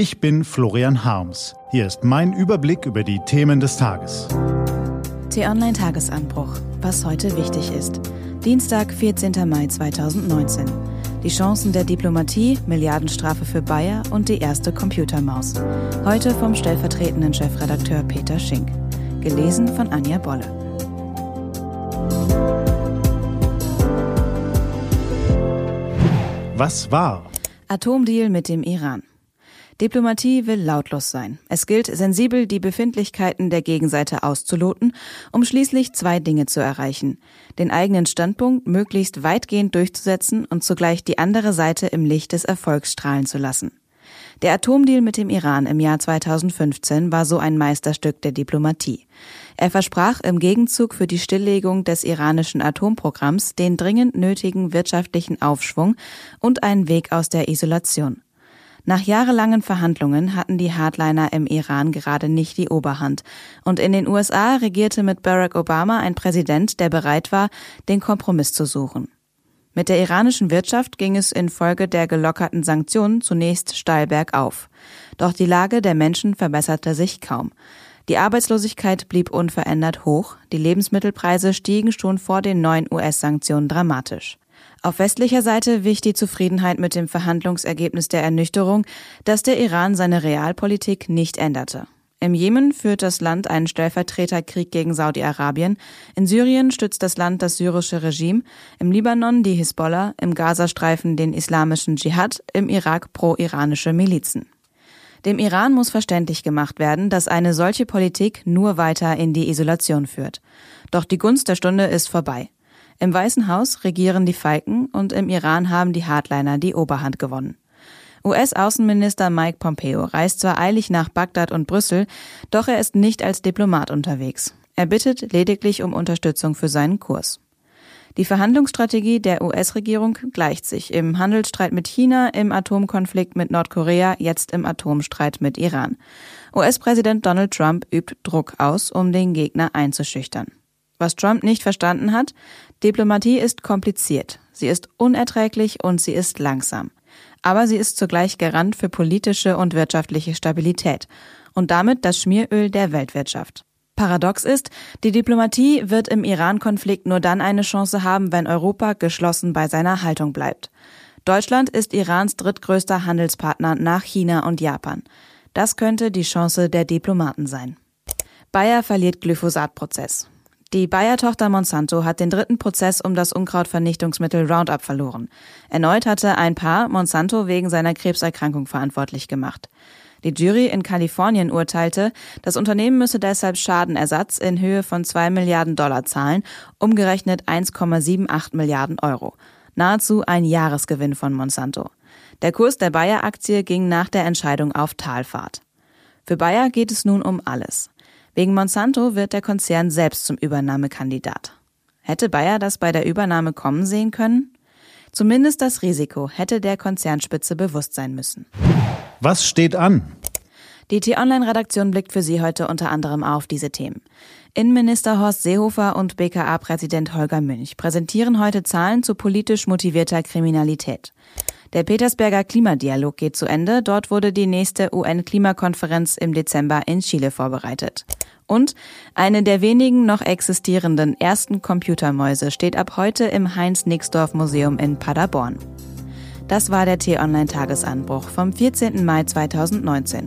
Ich bin Florian Harms. Hier ist mein Überblick über die Themen des Tages. T-Online Tagesanbruch. Was heute wichtig ist. Dienstag, 14. Mai 2019. Die Chancen der Diplomatie, Milliardenstrafe für Bayer und die erste Computermaus. Heute vom stellvertretenden Chefredakteur Peter Schink. Gelesen von Anja Bolle. Was war? Atomdeal mit dem Iran. Diplomatie will lautlos sein. Es gilt, sensibel die Befindlichkeiten der Gegenseite auszuloten, um schließlich zwei Dinge zu erreichen. Den eigenen Standpunkt möglichst weitgehend durchzusetzen und zugleich die andere Seite im Licht des Erfolgs strahlen zu lassen. Der Atomdeal mit dem Iran im Jahr 2015 war so ein Meisterstück der Diplomatie. Er versprach im Gegenzug für die Stilllegung des iranischen Atomprogramms den dringend nötigen wirtschaftlichen Aufschwung und einen Weg aus der Isolation. Nach jahrelangen Verhandlungen hatten die Hardliner im Iran gerade nicht die Oberhand. Und in den USA regierte mit Barack Obama ein Präsident, der bereit war, den Kompromiss zu suchen. Mit der iranischen Wirtschaft ging es infolge der gelockerten Sanktionen zunächst steil bergauf. Doch die Lage der Menschen verbesserte sich kaum. Die Arbeitslosigkeit blieb unverändert hoch, die Lebensmittelpreise stiegen schon vor den neuen US-Sanktionen dramatisch. Auf westlicher Seite wich die Zufriedenheit mit dem Verhandlungsergebnis der Ernüchterung, dass der Iran seine Realpolitik nicht änderte. Im Jemen führt das Land einen Stellvertreterkrieg gegen Saudi-Arabien, in Syrien stützt das Land das syrische Regime, im Libanon die Hisbollah, im Gazastreifen den islamischen Dschihad, im Irak pro-iranische Milizen. Dem Iran muss verständlich gemacht werden, dass eine solche Politik nur weiter in die Isolation führt. Doch die Gunst der Stunde ist vorbei. Im Weißen Haus regieren die Falken und im Iran haben die Hardliner die Oberhand gewonnen. US-Außenminister Mike Pompeo reist zwar eilig nach Bagdad und Brüssel, doch er ist nicht als Diplomat unterwegs. Er bittet lediglich um Unterstützung für seinen Kurs. Die Verhandlungsstrategie der US-Regierung gleicht sich im Handelsstreit mit China, im Atomkonflikt mit Nordkorea, jetzt im Atomstreit mit Iran. US-Präsident Donald Trump übt Druck aus, um den Gegner einzuschüchtern. Was Trump nicht verstanden hat, Diplomatie ist kompliziert, sie ist unerträglich und sie ist langsam. Aber sie ist zugleich Garant für politische und wirtschaftliche Stabilität und damit das Schmieröl der Weltwirtschaft. Paradox ist, die Diplomatie wird im Iran-Konflikt nur dann eine Chance haben, wenn Europa geschlossen bei seiner Haltung bleibt. Deutschland ist Irans drittgrößter Handelspartner nach China und Japan. Das könnte die Chance der Diplomaten sein. Bayer verliert Glyphosat-Prozess. Die Bayer-Tochter Monsanto hat den dritten Prozess um das Unkrautvernichtungsmittel Roundup verloren. Erneut hatte ein Paar Monsanto wegen seiner Krebserkrankung verantwortlich gemacht. Die Jury in Kalifornien urteilte, das Unternehmen müsse deshalb Schadenersatz in Höhe von zwei Milliarden Dollar zahlen, umgerechnet 1,78 Milliarden Euro. Nahezu ein Jahresgewinn von Monsanto. Der Kurs der Bayer-Aktie ging nach der Entscheidung auf Talfahrt. Für Bayer geht es nun um alles. Wegen Monsanto wird der Konzern selbst zum Übernahmekandidat. Hätte Bayer das bei der Übernahme kommen sehen können? Zumindest das Risiko hätte der Konzernspitze bewusst sein müssen. Was steht an? Die T-Online-Redaktion blickt für Sie heute unter anderem auf diese Themen. Innenminister Horst Seehofer und BKA-Präsident Holger Münch präsentieren heute Zahlen zu politisch motivierter Kriminalität. Der Petersberger Klimadialog geht zu Ende. Dort wurde die nächste UN-Klimakonferenz im Dezember in Chile vorbereitet. Und eine der wenigen noch existierenden ersten Computermäuse steht ab heute im Heinz-Nixdorf-Museum in Paderborn. Das war der T-Online-Tagesanbruch vom 14. Mai 2019.